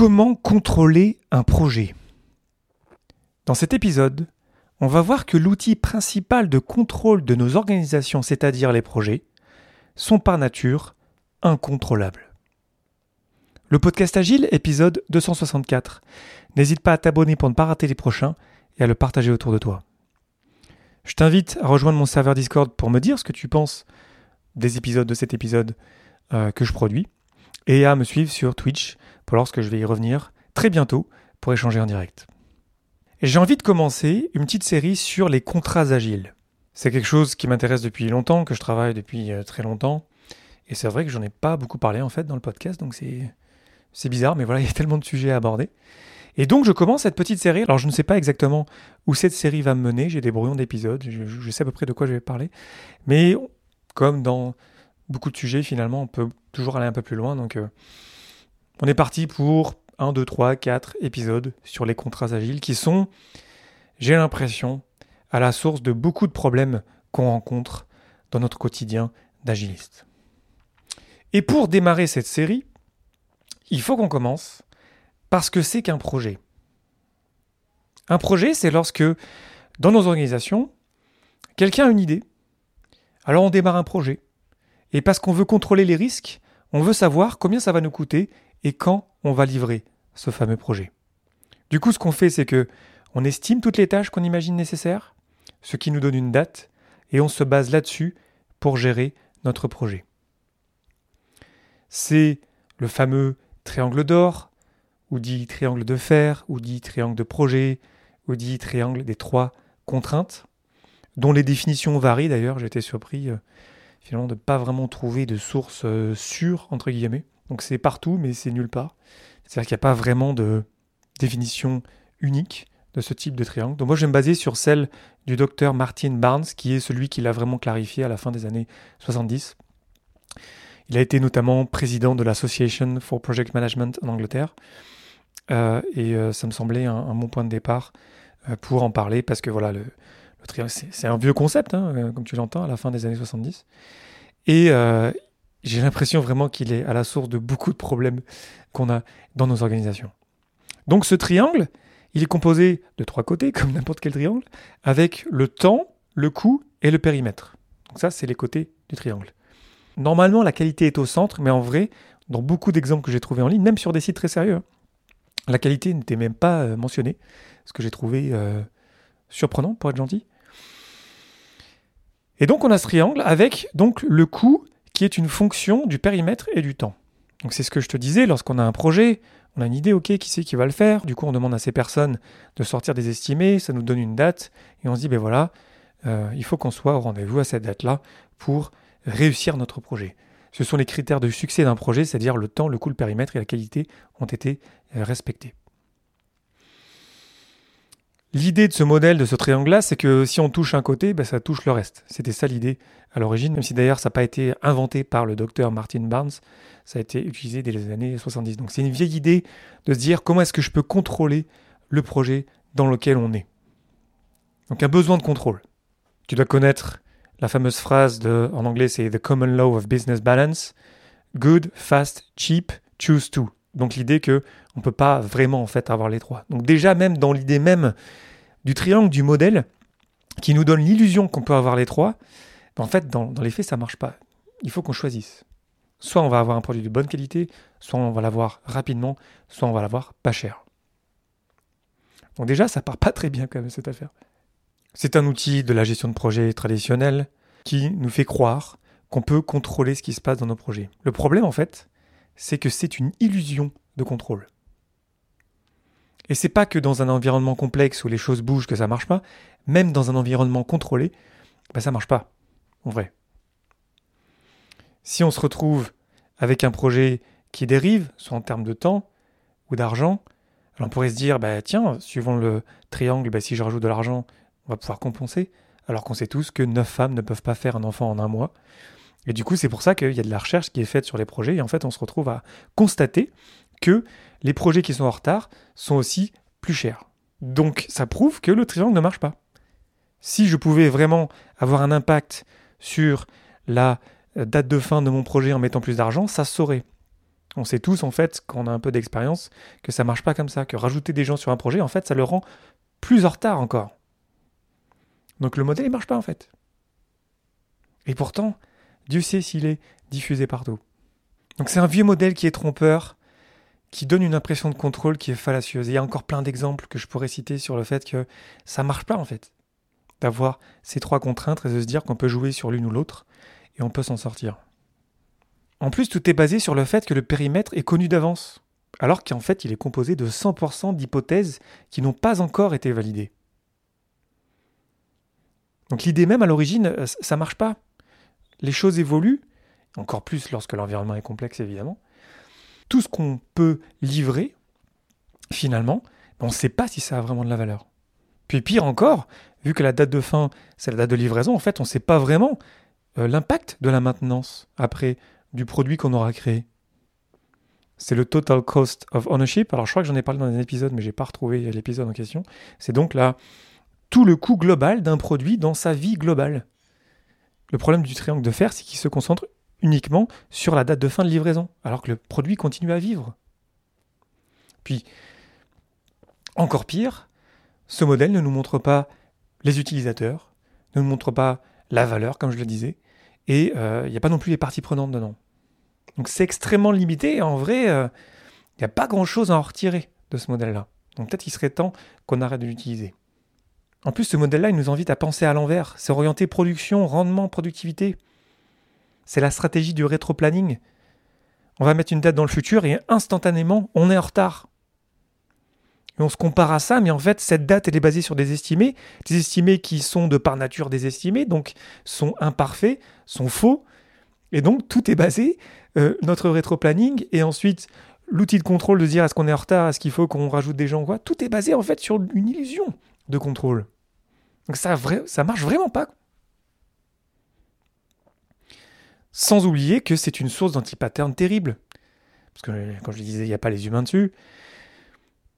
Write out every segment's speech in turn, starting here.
Comment contrôler un projet? Dans cet épisode, on va voir que l'outil principal de contrôle de nos organisations, c'est-à-dire les projets, sont par nature incontrôlables. Le podcast Agile, épisode 264. N'hésite pas à t'abonner pour ne pas rater les prochains et à le partager autour de toi. Je t'invite à rejoindre mon serveur Discord pour me dire ce que tu penses des épisodes de cet épisode euh, que je produis et à me suivre sur Twitch pour lorsque je vais y revenir très bientôt pour échanger en direct. J'ai envie de commencer une petite série sur les contrats agiles. C'est quelque chose qui m'intéresse depuis longtemps, que je travaille depuis euh, très longtemps. Et c'est vrai que j'en ai pas beaucoup parlé en fait dans le podcast, donc c'est, bizarre, mais voilà, il y a tellement de sujets à aborder. Et donc je commence cette petite série. Alors je ne sais pas exactement où cette série va me mener, j'ai des brouillons d'épisodes, je, sais à peu près de quoi je vais parler. Mais comme dans beaucoup de sujets, finalement, on peut toujours aller un peu plus loin. Donc euh, on est parti pour 1, 2, 3, 4 épisodes sur les contrats agiles qui sont, j'ai l'impression, à la source de beaucoup de problèmes qu'on rencontre dans notre quotidien d'agiliste. Et pour démarrer cette série, il faut qu'on commence parce que c'est qu'un projet. Un projet, c'est lorsque, dans nos organisations, quelqu'un a une idée, alors on démarre un projet. Et parce qu'on veut contrôler les risques, on veut savoir combien ça va nous coûter et quand on va livrer ce fameux projet. Du coup, ce qu'on fait, c'est que on estime toutes les tâches qu'on imagine nécessaires, ce qui nous donne une date, et on se base là-dessus pour gérer notre projet. C'est le fameux triangle d'or, ou dit triangle de fer, ou dit triangle de projet, ou dit triangle des trois contraintes, dont les définitions varient d'ailleurs. J'étais surpris euh, finalement de pas vraiment trouver de source euh, sûre, entre guillemets. Donc c'est partout, mais c'est nulle part. C'est-à-dire qu'il n'y a pas vraiment de définition unique de ce type de triangle. Donc moi je vais me baser sur celle du docteur Martin Barnes, qui est celui qui l'a vraiment clarifié à la fin des années 70. Il a été notamment président de l'Association for Project Management en Angleterre. Euh, et euh, ça me semblait un, bon point de départ pour en parler, parce que voilà, le, c'est un vieux concept, hein, comme tu l'entends, à la fin des années 70. Et j'ai l'impression vraiment qu'il est à la source de beaucoup de problèmes qu'on a dans nos organisations. Donc ce triangle, il est composé de trois côtés, comme n'importe quel triangle, avec le temps, le coût et le périmètre. Donc ça, c'est les côtés du triangle. Normalement, la qualité est au centre, mais en vrai, dans beaucoup d'exemples que j'ai trouvés en ligne, même sur des sites très sérieux, hein, la qualité n'était même pas euh, mentionnée, ce que j'ai trouvé euh, surprenant, pour être gentil. Et donc on a ce triangle avec donc le coût qui est une fonction du périmètre et du temps. Donc c'est ce que je te disais, lorsqu'on a un projet, on a une idée, ok, qui c'est qui va le faire, du coup on demande à ces personnes de sortir des estimés, ça nous donne une date, et on se dit, ben voilà, euh, il faut qu'on soit au rendez-vous à cette date-là pour réussir notre projet. Ce sont les critères de succès d'un projet, c'est-à-dire le temps, le coût, le périmètre et la qualité ont été euh, respectés. L'idée de ce modèle, de ce triangle-là, c'est que si on touche un côté, ben, ça touche le reste. C'était ça l'idée à l'origine, même si d'ailleurs ça n'a pas été inventé par le docteur Martin Barnes, ça a été utilisé dès les années 70. Donc c'est une vieille idée de se dire comment est-ce que je peux contrôler le projet dans lequel on est? Donc un besoin de contrôle. Tu dois connaître la fameuse phrase en anglais c'est The Common Law of Business Balance, Good, Fast, Cheap, Choose Two. Donc l'idée que on peut pas vraiment en fait avoir les trois. Donc déjà même dans l'idée même du triangle du modèle qui nous donne l'illusion qu'on peut avoir les trois, ben, en fait dans, les faits ça marche pas. Il faut qu'on choisisse. Soit on va avoir un produit de bonne qualité, soit on va l'avoir rapidement, soit on va l'avoir pas cher. Donc déjà ça part pas très bien quand même cette affaire. C'est un outil de la gestion de projet traditionnel qui nous fait croire qu'on peut contrôler ce qui se passe dans nos projets. Le problème en fait, c'est que c'est une illusion de contrôle. Et c'est pas que dans un environnement complexe où les choses bougent que ça marche pas, même dans un environnement contrôlé, bah ça marche pas, en vrai. Si on se retrouve avec un projet qui dérive, soit en termes de temps ou d'argent, on pourrait se dire, bah tiens, suivant le triangle, bah, si je rajoute de l'argent, on va pouvoir compenser, alors qu'on sait tous que neuf femmes ne peuvent pas faire un enfant en un mois. Et du coup, c'est pour ça qu'il y a de la recherche qui est faite sur les projets. Et en fait, on se retrouve à constater que les projets qui sont en retard sont aussi plus chers. Donc, ça prouve que le triangle ne marche pas. Si je pouvais vraiment avoir un impact sur la date de fin de mon projet en mettant plus d'argent, ça saurait. On sait tous, en fait, quand on a un peu d'expérience, que ça marche pas comme ça, que rajouter des gens sur un projet, en fait, ça le rend plus en retard encore. Donc le modèle, il marche pas, en fait. Et pourtant, Dieu sait s'il est diffusé partout. Donc c'est un vieux modèle qui est trompeur, qui donne une impression de contrôle qui est fallacieuse. il y a encore plein d'exemples que je pourrais citer sur le fait que ça marche pas, en fait, d'avoir ces trois contraintes et de se dire qu'on peut jouer sur l'une ou l'autre, et on peut s'en sortir. En plus, tout est basé sur le fait que le périmètre est connu d'avance, alors qu'en fait il est composé de 100% d'hypothèses qui n'ont pas encore été validées. Donc l'idée même à l'origine, euh, ça marche pas. Les choses évoluent, encore plus lorsque l'environnement est complexe évidemment. Tout ce qu'on peut livrer, finalement, on ne sait pas si ça a vraiment de la valeur. Puis pire encore, vu que la date de fin, c'est la date de livraison, en fait, on ne sait pas vraiment euh, l'impact de la maintenance après du produit qu'on aura créé. C'est le total cost of ownership. Alors je crois que j'en ai parlé dans un épisode, mais j'ai pas retrouvé l'épisode en question. C'est donc là tout le coût global d'un produit dans sa vie globale. Le problème du triangle de fer, c'est qu'il se concentre uniquement sur la date de fin de livraison, alors que le produit continue à vivre. Puis, encore pire, ce modèle ne nous montre pas les utilisateurs, ne nous montre pas la valeur, comme je le disais, et euh, il n'y a pas non plus les parties prenantes dedans. Donc c'est extrêmement limité et en vrai, euh, il n'y a pas grand-chose à en retirer de ce modèle-là. Donc peut-être qu'il serait temps qu'on arrête de l'utiliser. En plus, ce modèle-là, il nous invite à penser à l'envers. C'est orienter production, rendement, productivité. C'est la stratégie du rétro-planning. On va mettre une date dans le futur et instantanément, on est en retard. Et on se compare à ça, mais en fait, cette date, elle est basée sur des estimés, des estimés qui sont de par nature des estimés, donc sont imparfaits, sont faux. Et donc, tout est basé, euh, notre rétro-planning, et ensuite, l'outil de contrôle de dire est-ce qu'on est en retard, est-ce qu'il faut qu'on rajoute des gens, quoi? Tout est basé, en fait, sur une illusion de contrôle. Donc, ça, ça marche vraiment pas. Sans oublier que c'est une source d'anti-pattern terrible. Parce que, quand je disais, il n'y a pas les humains dessus,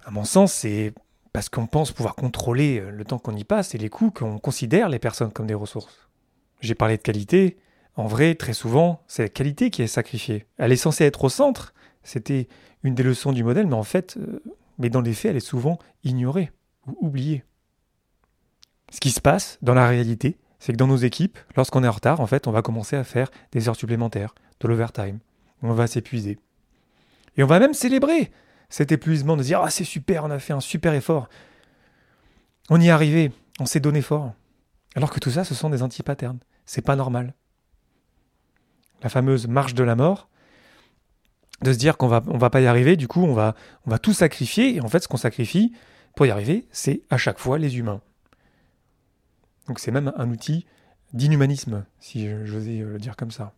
à mon sens, c'est parce qu'on pense pouvoir contrôler euh, le temps qu'on y passe et les coûts qu'on considère les personnes comme des ressources. J'ai parlé de qualité. En vrai, très souvent, c'est la qualité qui est sacrifiée. Elle est censée être au centre. C'était une des leçons du modèle, mais en fait, euh, mais dans les faits, elle est souvent ignorée ou oubliée. Ce qui se passe dans la réalité, c'est que dans nos équipes, lorsqu'on est en retard, en fait, on va commencer à faire des heures supplémentaires, de l'overtime. On va s'épuiser. Et on va même célébrer cet épuisement, de dire Ah, c'est super, on a fait un super effort. On y est arrivé, on s'est donné fort. Alors que tout ça, ce sont des anti-patterns. C'est pas normal. La fameuse marche de la mort, de se dire qu'on va, va pas y arriver, du coup, on va, on va tout sacrifier. Et en fait, ce qu'on sacrifie pour y arriver, c'est à chaque fois les humains. Donc c'est même un outil d'inhumanisme, si j'osais le dire comme ça.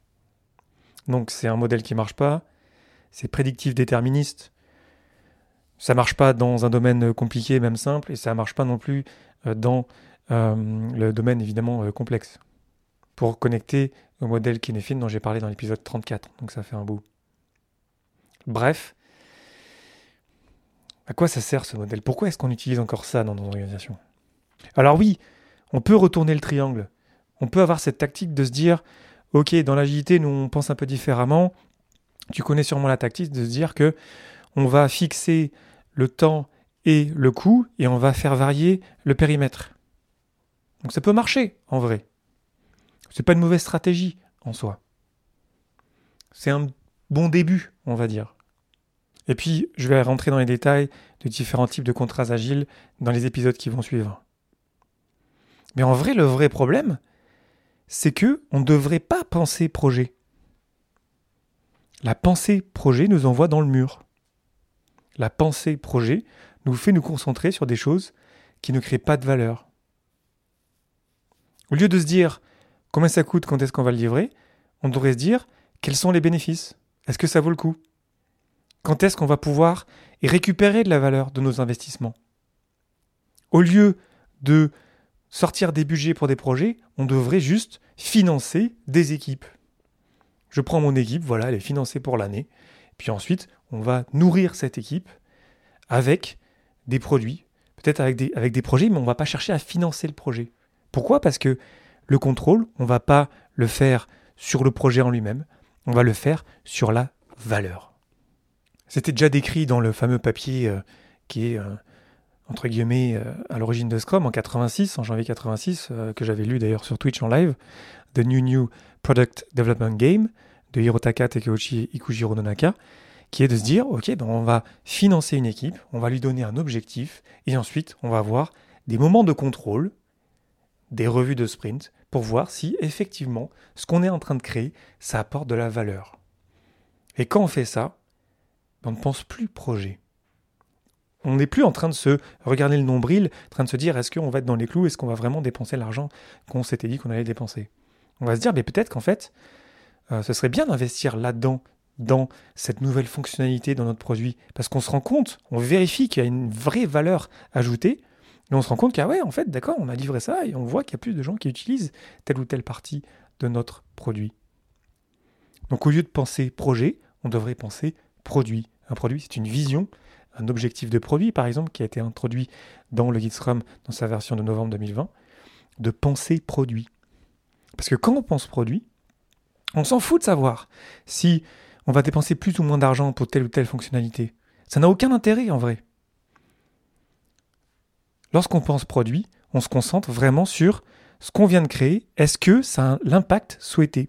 Donc c'est un modèle qui marche pas, c'est prédictif déterministe, ça marche pas dans un domaine compliqué, même simple, et ça marche pas non plus euh, dans euh, le domaine évidemment euh, complexe. Pour connecter au modèle Kinefin dont j'ai parlé dans l'épisode 34, donc ça fait un bout. Bref, à quoi ça sert ce modèle? Pourquoi est-ce qu'on utilise encore ça dans nos organisations? Alors oui, on peut retourner le triangle. On peut avoir cette tactique de se dire, ok, dans l'agilité, nous on pense un peu différemment. Tu connais sûrement la tactique de se dire que on va fixer le temps et le coût et on va faire varier le périmètre. Donc ça peut marcher en vrai. C'est pas une mauvaise stratégie en soi. C'est un bon début, on va dire. Et puis, je vais rentrer dans les détails de différents types de contrats agiles dans les épisodes qui vont suivre. Mais en vrai, le vrai problème, c'est que on ne devrait pas penser projet. La pensée projet nous envoie dans le mur la pensée projet nous fait nous concentrer sur des choses qui ne créent pas de valeur. Au lieu de se dire combien ça coûte, quand est-ce qu'on va le livrer, on devrait se dire quels sont les bénéfices, est-ce que ça vaut le coup, quand est-ce qu'on va pouvoir récupérer de la valeur de nos investissements? Au lieu de sortir des budgets pour des projets, on devrait juste financer des équipes. Je prends mon équipe, voilà, elle est financée pour l'année, puis ensuite, on va nourrir cette équipe avec des produits, peut-être avec des, projets, mais on ne va pas chercher à financer le projet. Pourquoi? Parce que le contrôle, on ne va pas le faire sur le projet en lui-même, on va le faire sur la valeur. C'était déjà décrit dans le fameux papier euh, qui est, euh, entre guillemets, euh, à l'origine de Scrum en 86, en janvier 86, que j'avais lu d'ailleurs sur Twitch en live, The New New Product Development Game de Hirotaka Takeuchi Ikujiro Nonaka, qui est de se dire, ok, ben on va financer une équipe, on va lui donner un objectif, et ensuite on va avoir des moments de contrôle, des revues de sprint, pour voir si effectivement ce qu'on est en train de créer, ça apporte de la valeur. Et quand on fait ça, on ne pense plus projet. On n'est plus en train de se regarder le nombril, en train de se dire est-ce qu'on va être dans les clous, est-ce qu'on va vraiment dépenser l'argent qu'on s'était dit qu'on allait dépenser? On va se dire, mais peut-être qu'en fait, euh, ce serait bien d'investir là-dedans, dans cette nouvelle fonctionnalité dans notre produit, parce qu'on se rend compte, on vérifie qu'il y a une vraie valeur ajoutée, et on se rend compte qu'ah ouais, en fait, d'accord, on a livré ça, et on voit qu'il y a plus de gens qui utilisent telle ou telle partie de notre produit. Donc au lieu de penser projet, on devrait penser produit. Un produit, c'est une vision, un objectif de produit, par exemple, qui a été introduit dans le Guide Scrum dans sa version de novembre 2020, de penser produit. Parce que quand on pense produit, on s'en fout de savoir si on va dépenser plus ou moins d'argent pour telle ou telle fonctionnalité. Ça n'a aucun intérêt en vrai. Lorsqu'on pense produit, on se concentre vraiment sur ce qu'on vient de créer. Est-ce que ça a l'impact souhaité?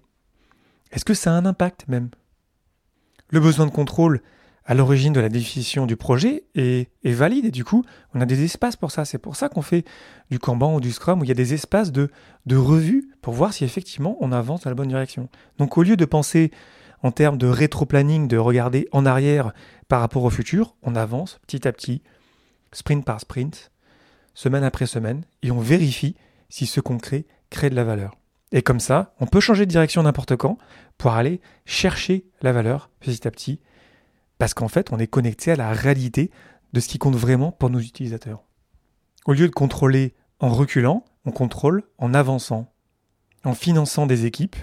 Est-ce que ça a un impact même? Le besoin de contrôle à l'origine de la définition du projet est, valide et du coup, on a des espaces pour ça. C'est pour ça qu'on fait du Kanban ou du Scrum où il y a des espaces de, de revue pour voir si effectivement on avance dans la bonne direction. Donc au lieu de penser en termes de rétro-planning, de regarder en arrière par rapport au futur, on avance petit à petit, sprint par sprint, semaine après semaine, et on vérifie si ce qu'on crée crée de la valeur. Et comme ça, on peut changer de direction n'importe quand pour aller chercher la valeur petit à petit parce qu'en fait, on est connecté à la réalité de ce qui compte vraiment pour nos utilisateurs. Au lieu de contrôler en reculant, on contrôle en avançant, en finançant des équipes.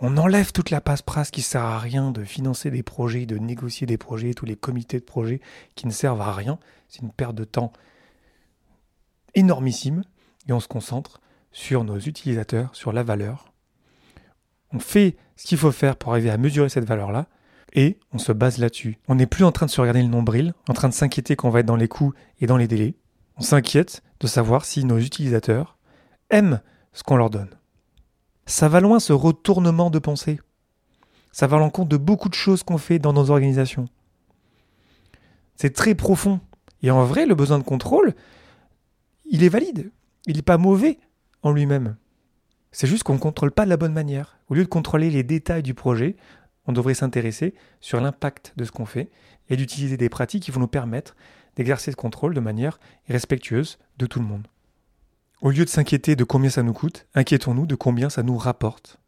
On enlève toute la passe-prasse qui sert à rien de financer des projets, de négocier des projets, tous les comités de projets qui ne servent à rien. C'est une perte de temps énormissime. Et on se concentre sur nos utilisateurs, sur la valeur. On fait ce qu'il faut faire pour arriver à mesurer cette valeur-là et on se base là-dessus. On n'est plus en train de se regarder le nombril, en train de s'inquiéter qu'on va être dans les coûts et dans les délais. On s'inquiète de savoir si nos utilisateurs aiment ce qu'on leur donne. Ça va loin ce retournement de pensée. Ça va à l'encontre de beaucoup de choses qu'on fait dans nos organisations. C'est très profond. Et en vrai, le besoin de contrôle, il est valide. Il n'est pas mauvais en lui-même. C'est juste qu'on ne contrôle pas de la bonne manière. Au lieu de contrôler les détails du projet, on devrait s'intéresser sur l'impact de ce qu'on fait et d'utiliser des pratiques qui vont nous permettre d'exercer ce contrôle de manière respectueuse de tout le monde. Au lieu de s'inquiéter de combien ça nous coûte, inquiétons-nous de combien ça nous rapporte.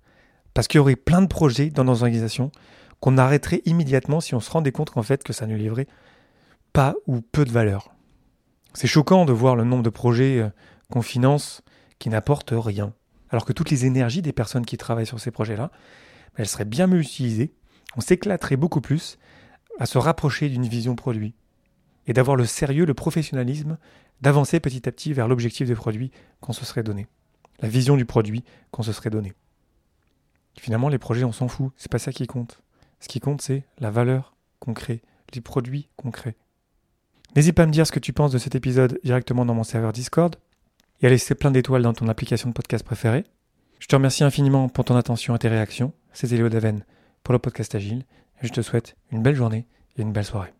Parce qu'il y aurait plein de projets dans nos organisations qu'on arrêterait immédiatement si on se rendait compte qu'en fait que ça ne livrait pas ou peu de valeur. C'est choquant de voir le nombre de projets euh, qu'on finance qui n'apportent rien, alors que toutes les énergies des personnes qui travaillent sur ces projets-là, elle serait bien mieux utilisée, on s'éclaterait beaucoup plus à se rapprocher d'une vision produit et d'avoir le sérieux, le professionnalisme, d'avancer petit à petit vers l'objectif de produit qu'on se serait donné, la vision du produit qu'on se serait donné. Finalement, les projets, on s'en fout, c'est pas ça qui compte. Ce qui compte, c'est la valeur qu'on crée, les produits qu'on crée. N'hésite pas à me dire ce que tu penses de cet épisode directement dans mon serveur Discord et à laisser plein d'étoiles dans ton application de podcast préférée. Je te remercie infiniment pour ton attention et tes réactions. C'est Léo Daven pour le podcast Agile. Je te souhaite une belle journée et une belle soirée.